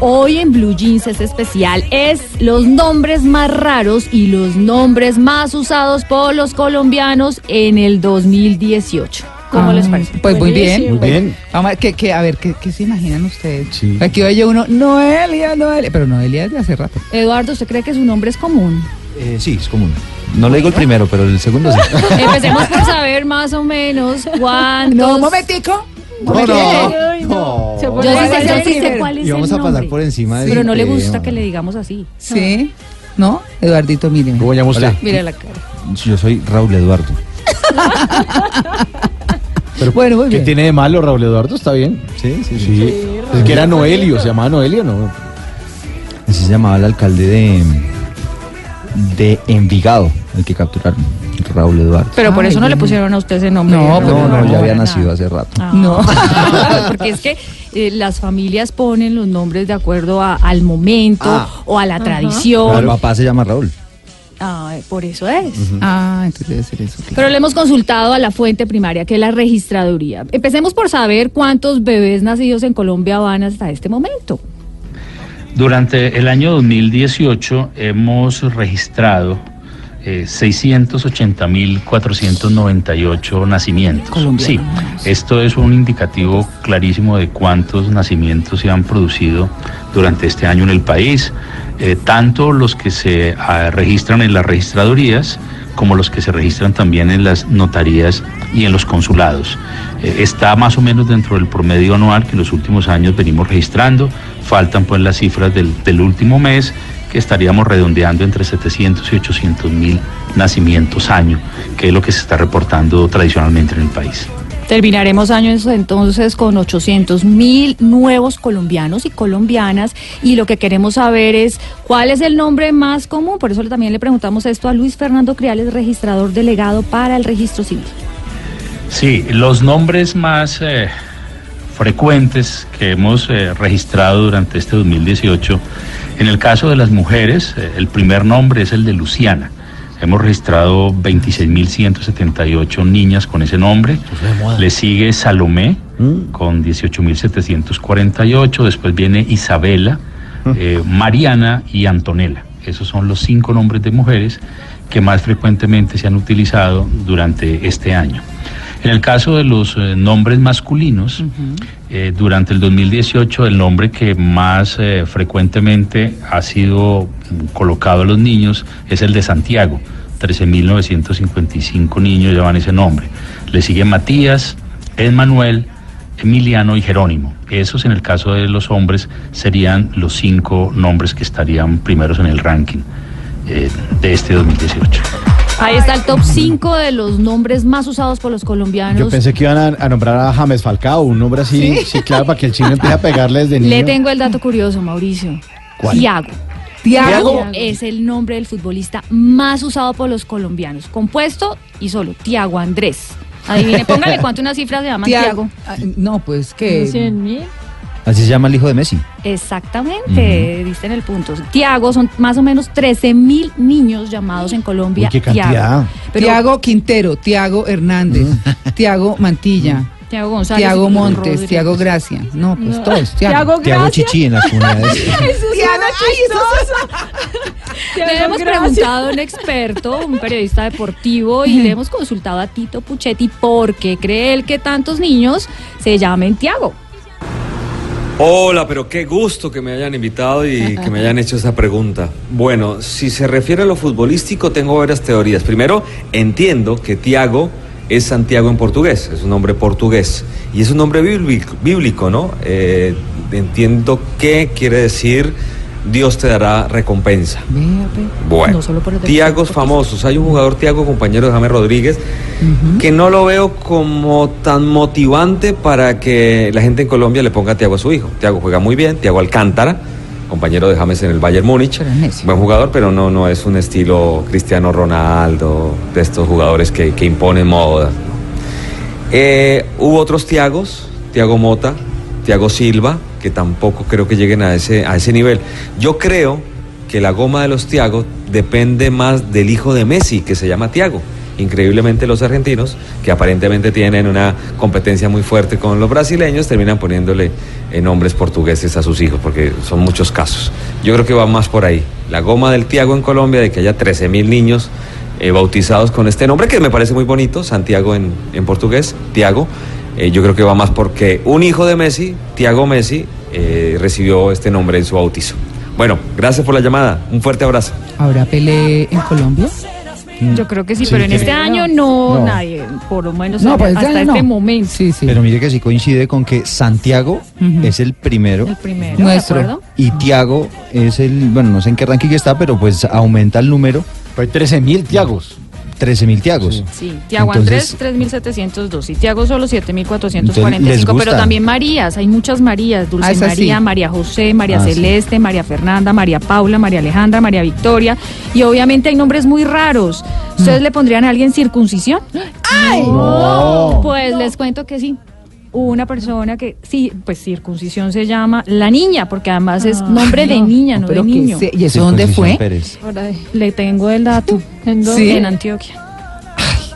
Hoy en Blue Jeans es especial, es los nombres más raros y los nombres más usados por los colombianos en el 2018. ¿Cómo les parece? Pues muy bien. Muy bien. Vamos a, que, que, a ver, ¿qué, qué se imaginan ustedes? Sí. Aquí oye uno, Noelia, Noelia. Pero Noelia es de hace rato. Eduardo, ¿usted cree que su nombre es común? Eh, sí, es común. No le digo el primero, pero el segundo sí. Empecemos por saber más o menos cuántos... No, un momentico. No, no, no. Yo vamos el a pasar nombre. por encima de Pero no le gusta que le digamos así. Sí. ¿No? Eduardito, miren. ¿Cómo llama usted? Mire la cara. Yo soy Raúl Eduardo. Bueno, muy ¿Qué bien. tiene de malo Raúl Eduardo? Está bien. Sí, sí, sí. Sí. Es que era Noelio, se llamaba Noelio, ¿no? Así se llamaba el alcalde de, de Envigado, el que capturaron. Raúl Eduardo. Pero por Ay, eso no le pusieron a usted ese nombre. No, No, no, no, ya había nacido hace rato. Ah, No. porque es que eh, las familias ponen los nombres de acuerdo a- al momento Ah. o a la tradición. papá se llama Raúl. Ay, por eso es. Ah, entonces debe ser eso. claro. Pero le hemos consultado a la fuente primaria, que es la registraduría. Empecemos por saber cuántos bebés nacidos en Colombia van hasta este momento. Durante el año 2018 hemos registrado eh, 680.498 nacimientos. Sí, esto es un indicativo clarísimo de cuántos nacimientos se han producido durante este año en el país, eh, tanto los que se ah, registran en las registradurías como los que se registran también en las notarías y en los consulados. Eh, está más o menos dentro del promedio anual que en los últimos años venimos registrando. Faltan pues las cifras del, del último mes que estaríamos redondeando entre 700 y 800 mil nacimientos año, que es lo que se está reportando tradicionalmente en el país. Terminaremos años entonces con 800 mil nuevos colombianos y colombianas y lo que queremos saber es cuál es el nombre más común. Por eso también le preguntamos esto a Luis Fernando Criales, registrador delegado para el registro civil. Sí, los nombres más eh, frecuentes que hemos eh, registrado durante este 2018, en el caso de las mujeres, eh, el primer nombre es el de Luciana. Hemos registrado 26.178 niñas con ese nombre. Le sigue Salomé con 18.748. Después viene Isabela, eh, Mariana y Antonella. Esos son los cinco nombres de mujeres que más frecuentemente se han utilizado durante este año. En el caso de los eh, nombres masculinos, eh, durante el 2018 el nombre que más eh, frecuentemente ha sido mm, colocado a los niños es el de Santiago. 13.955 niños llevan ese nombre. Le sigue Matías, Emmanuel, Emiliano y Jerónimo. Esos en el caso de los hombres serían los cinco nombres que estarían primeros en el ranking eh, de este 2018. Ahí está el top 5 de los nombres más usados por los colombianos. Yo pensé que iban a, a nombrar a James Falcao, un nombre así, sí, claro, para que el chino empiece a pegarle desde niño. Le tengo el dato curioso, Mauricio. ¿Cuál? Tiago. Tiago. es el nombre del futbolista más usado por los colombianos. Compuesto y solo Tiago Andrés. Adivine, póngale cuánto una cifra se llama Tiago. Ah, No, pues que. mil. Así se llama el hijo de Messi. Exactamente, diste en el punto. Tiago son más o menos 13 mil niños llamados en Colombia. Uy, qué cantidad. Tiago. Pero- Tiago Quintero, Tiago Hernández, Tiago Mantilla, Tiago González. Tiago Montes, Rodríguez. Tiago Gracia. No, pues todos. Tiago. Te hago chichi en las comunidades. Le hemos preguntado a un experto, un periodista deportivo, y le hemos consultado a Tito Puchetti por qué cree él que tantos niños se llamen Tiago. Hola, pero qué gusto que me hayan invitado y que me hayan hecho esa pregunta. Bueno, si se refiere a lo futbolístico, tengo varias teorías. Primero, entiendo que Tiago es Santiago en portugués, es un nombre portugués y es un nombre bíblico, bíblico ¿no? Eh, entiendo que quiere decir Dios te dará recompensa. Bueno, No solo por el Tiagos famosos. Hay un jugador, Tiago, compañero de James Rodríguez, que no lo veo como tan motivante para que la gente en Colombia le ponga Tiago a su hijo. Tiago juega muy bien, Tiago Alcántara, compañero de James en el Bayern Múnich. Buen jugador, pero no, no es un estilo Cristiano Ronaldo, de estos jugadores que, que imponen moda. Eh, hubo otros Tiagos, Tiago Mota, Tiago Silva, que tampoco creo que lleguen a ese, a ese nivel. Yo creo que la goma de los Tiago depende más del hijo de Messi, que se llama Tiago. Increíblemente los argentinos, que aparentemente tienen una competencia muy fuerte con los brasileños, terminan poniéndole eh, nombres portugueses a sus hijos, porque son muchos casos. Yo creo que va más por ahí. La goma del Tiago en Colombia, de que haya 13 mil niños eh, bautizados con este nombre, que me parece muy bonito, Santiago en, en portugués, Tiago. Eh, yo creo que va más porque un hijo de Messi, Tiago Messi, eh, recibió este nombre en su bautizo. Bueno, gracias por la llamada. Un fuerte abrazo. ¿Habrá Pelé en Colombia? Yo creo que sí, Sí, pero en este año no, No. nadie, por lo menos No, pues hasta este este año no. momento. Sí, sí. Pero mire que sí coincide con que Santiago es el primero El primero, Nuestro. y Tiago es el, bueno, no sé en qué ranking está, pero pues aumenta el número, Hay 13 mil Tiagos. 13.000 Tiagos. Sí, Tiago Entonces- Andrés 3.702 y Tiago solo Entonces, 7.445, ¿les pero también Marías, hay muchas Marías, Dulce Ah, sí. María, María José, María Ah, sí. Celeste, María Fernanda, María Paula, María Alejandra, María Victoria y obviamente hay nombres muy raros. Mm. ¿Ustedes le pondrían a alguien circuncisión? ¡Ay! No. Pues les cuento que sí. Una persona que, sí, pues circuncisión se llama la niña, porque además es nombre de niña, no, de pero niño. se- ¿Y eso dónde fue? Pérez. Le tengo el dato. ¿En, dónde? ¿Sí? en Antioquia.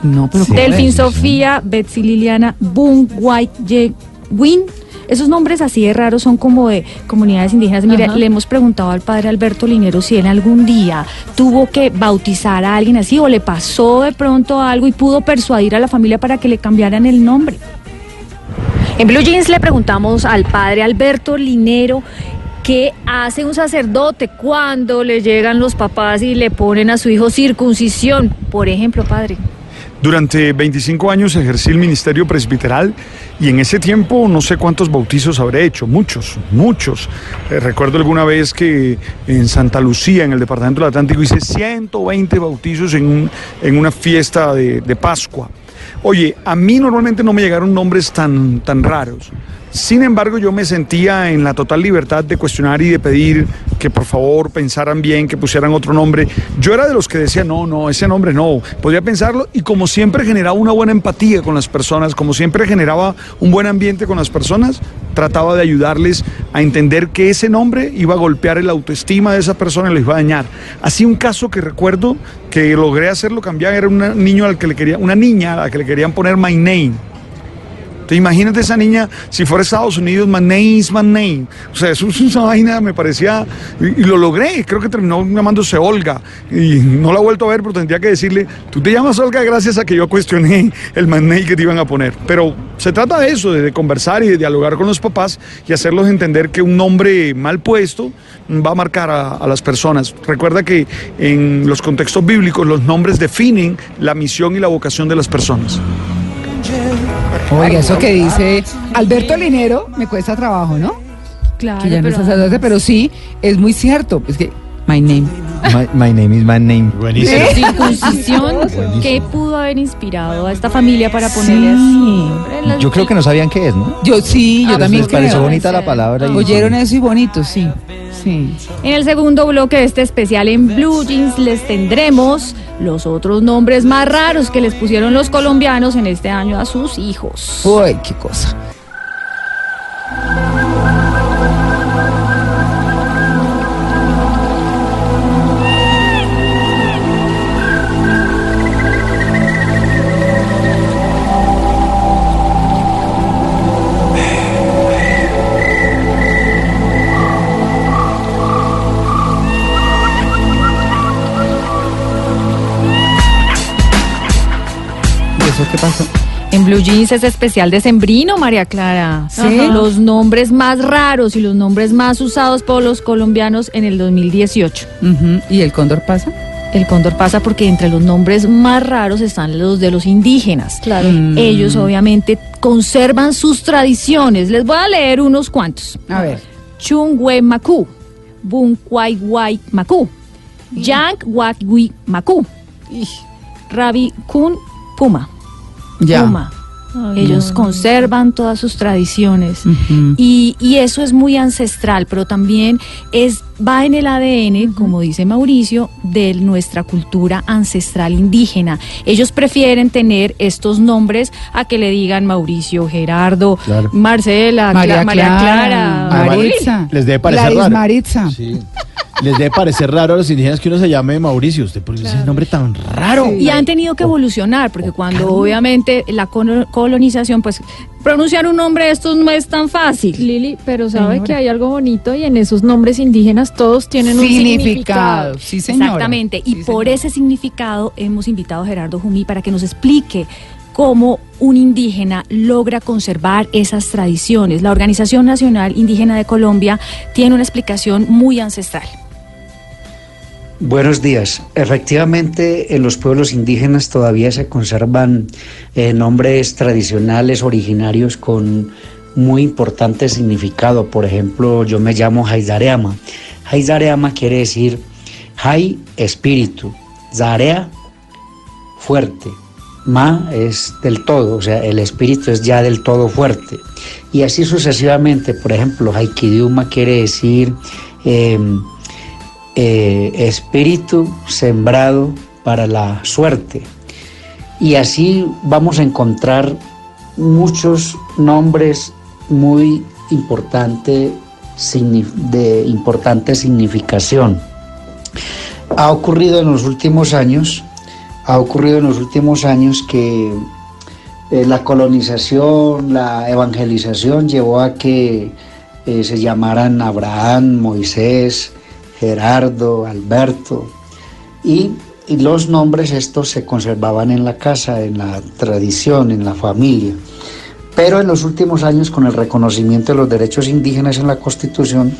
No, pero Sí. ¿cómo Delfín? Sofía, Betsy Liliana, Boom, White, Ye- Win. Esos nombres así de raros son como de comunidades indígenas. Mire, Ajá. le hemos preguntado al padre Alberto Linero si él algún día tuvo que bautizar a alguien así o le pasó de pronto algo y pudo persuadir a la familia para que le cambiaran el nombre. En Blue Jeans le preguntamos al padre Alberto Linero qué hace un sacerdote cuando le llegan los papás y le ponen a su hijo circuncisión. Por ejemplo, padre. Durante 25 años ejercí el ministerio presbiteral y en ese tiempo no sé cuántos bautizos habré hecho, muchos, muchos. Eh, recuerdo alguna vez que en Santa Lucía, en el departamento del Atlántico, hice 120 bautizos en, un- en una fiesta de Pascua. Oye, a mí normalmente no me llegaron nombres tan, tan raros. Sin embargo, yo me sentía en la total libertad de cuestionar y de pedir que por favor pensaran bien, que pusieran otro nombre. Yo era de los que decía, no, no, ese nombre no, podría pensarlo y como siempre generaba una buena empatía con las personas, como siempre generaba un buen ambiente con las personas, trataba de ayudarles a entender que ese nombre iba a golpear el autoestima de esa persona y les iba a dañar. Así un caso que recuerdo que logré hacerlo cambiar era un niño al que le quería, una niña a la que le querían poner my name. Te imagínate esa niña, si fuera Estados Unidos, my name is my name. O sea, eso es una vaina, me parecía, y, lo logré, creo que terminó llamándose Olga, y no la he vuelto a ver, pero tendría que decirle, tú te llamas Olga gracias a que yo cuestioné el my name que te iban a poner. Pero se trata de eso, de, conversar y de dialogar con los papás y hacerlos entender que un nombre mal puesto va a marcar a las personas. Recuerda que en los contextos bíblicos los nombres definen la misión y la vocación de las personas. Oiga, eso que dice Alberto Linero me cuesta trabajo, ¿no? Claro, Que ya no es sacerdote, pero sí, es muy cierto. Es que, my name. My, my name is my name. Buenísimo. ¿Eh? circuncisión. ¿qué pudo haber inspirado a esta familia para ponerle Sí. así? Yo creo que no sabían qué es, ¿no? Yo sí, yo Ah, también Les pareció creo. bonita la palabra. y- Oyeron eso y bonito, sí. Sí. En el segundo bloque de este especial en Blue Jeans les tendremos los otros nombres más raros que les pusieron los colombianos en este año a sus hijos. Uy, qué cosa. Eso qué pasó? En Blue Jeans es especial de Sembrino, María Clara. Sí. Los nombres más raros y los nombres más usados por los colombianos en el 2018. Ujú, ¿Y el cóndor pasa? El cóndor pasa porque entre los nombres más raros están los de los indígenas. Claro. Mm. Ellos obviamente conservan sus tradiciones. Les voy a leer unos cuantos. A ver. Chungwe Maku, Bunkwaiwai Maku, Yank Wakwi Maku, Rabi Kun Puma. Ya. Puma. Ellos conservan todas sus tradiciones y, y eso es muy ancestral, pero también es va en el ADN, como dice Mauricio, de nuestra cultura ancestral indígena. Ellos prefieren tener estos nombres a que le digan Mauricio, Gerardo, Claro. Marcela, María Cla- María Clara, Clara, Maritza. les debe parecer. Maritza. Sí. Les debe parecer raro a los indígenas que uno se llame Mauricio. ¿Usted por qué ese nombre tan raro? Y han tenido que evolucionar, porque cuando obviamente la colo- colonización, pues pronunciar un nombre de estos no es tan fácil. Lili, pero sabe Señora. que hay algo bonito y en esos nombres indígenas todos tienen un Significado. significado. Sí, señora. Exactamente, y Sí, por señora. ese significado hemos invitado a Gerardo Jumí para que nos explique cómo un indígena logra conservar esas tradiciones. La Organización Nacional Indígena de Colombia tiene una explicación muy ancestral. Buenos días. Efectivamente, en los pueblos indígenas todavía se conservan eh, nombres tradicionales originarios con muy importante significado. Por ejemplo, yo me llamo Haidareama. Haidareama quiere decir Hai, espíritu. Zarea, fuerte. Ma es del todo, o sea, el espíritu es ya del todo fuerte. Y así sucesivamente, por ejemplo, Haikidiuma quiere decir em, eh, espíritu sembrado para la suerte. Y así vamos a encontrar muchos nombres muy importante, de importante significación. Ha ocurrido en los últimos años, ha ocurrido en los últimos años que eh, la colonización, la evangelización llevó a que eh, se llamaran Abraham, Moisés, Gerardo, Alberto, y, y los nombres estos se conservaban en la casa, en la tradición, en la familia. Pero en los últimos años, con el reconocimiento de los derechos indígenas en la Constitución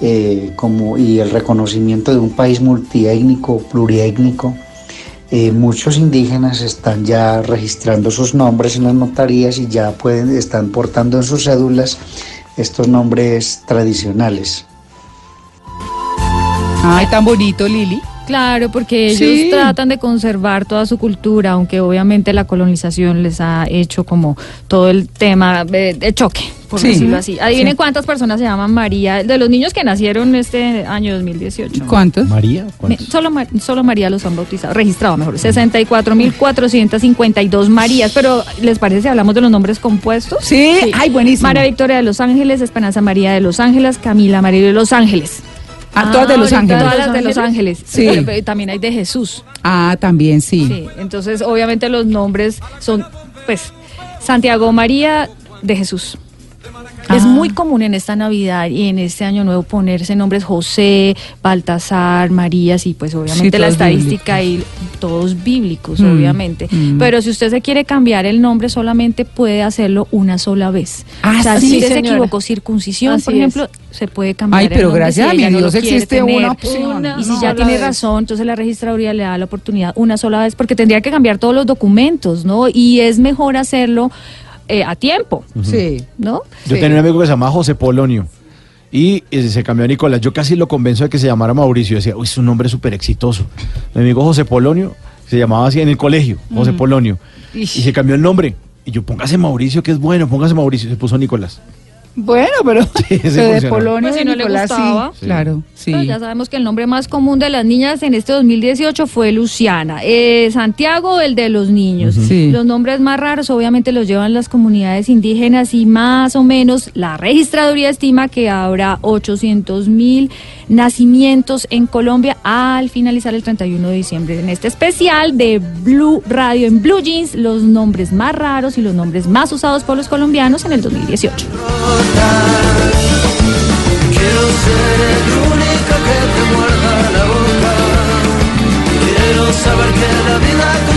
eh, como, y el reconocimiento de un país multiétnico, pluriétnico, eh, muchos indígenas están ya registrando sus nombres en las notarías y ya pueden, están portando en sus cédulas estos nombres tradicionales. Ay, tan bonito, Lili. Claro, porque ellos Sí. tratan de conservar toda su cultura, aunque obviamente la colonización les ha hecho como todo el tema de, de choque, por Sí. decirlo así. Adivinen Sí. cuántas personas se llaman María, de los niños que nacieron este año 2018. ¿Cuántos? María, Me- ¿cuántos? Solo, solo María los han bautizado, registrado mejor, 64.452 Marías, pero ¿les parece si hablamos de los nombres compuestos? Sí, ay, buenísimo. María Victoria de Los Ángeles, Esperanza María de Los Ángeles, Camila María de Los Ángeles. Ah, todas de Los Ángeles. Todas las de Los Ángeles. Sí. Pero, pero también hay de Jesús. Ah, también, sí. Sí, entonces obviamente los nombres son, pues, Santiago María de Jesús. Es Ah. muy común en esta Navidad y en este Año Nuevo ponerse nombres José, Baltasar, Marías y pues obviamente Sí, la estadística y todos bíblicos, Mm, obviamente. mm. Pero si usted se quiere cambiar el nombre solamente puede hacerlo una sola vez. Ah, o sea, sí, si usted se equivocó circuncisión, Así por es. ejemplo, se puede cambiar Ay, el pero nombre gracias si a mi no Dios existe una opción. Una Y si No, ya tiene vez. razón, entonces la registraduría le da la oportunidad una sola vez porque tendría que cambiar todos los documentos, ¿no? Y es mejor hacerlo eh, a tiempo, Sí. ¿no? Yo Sí. tenía un amigo que se llamaba José Polonio. Y eh, se cambió a Nicolás. Yo casi lo convenzo de que se llamara Mauricio. Decía, uy, es un nombre súper exitoso. Mi amigo José Polonio se llamaba así en el colegio, José Polonio. Y se cambió el nombre. Y yo, póngase Mauricio, que es bueno, póngase Mauricio. Se puso Nicolás. Bueno, pero, Sí, de. Polonio Pues si de no le sí. Claro, sí. Pero ya sabemos que el nombre más común de las niñas en este 2018 fue Luciana. Eh, Santiago, el de los niños. Sí. Los nombres más raros obviamente los llevan las comunidades indígenas y más o menos la registraduría estima que habrá 800 mil nacimientos en Colombia al finalizar el 31 de diciembre. En este especial de Blue Radio en Blue Jeans, los nombres más raros y los nombres más usados por los colombianos en el 2018. Quiero ser el único que te muerda la boca. Saber que la vida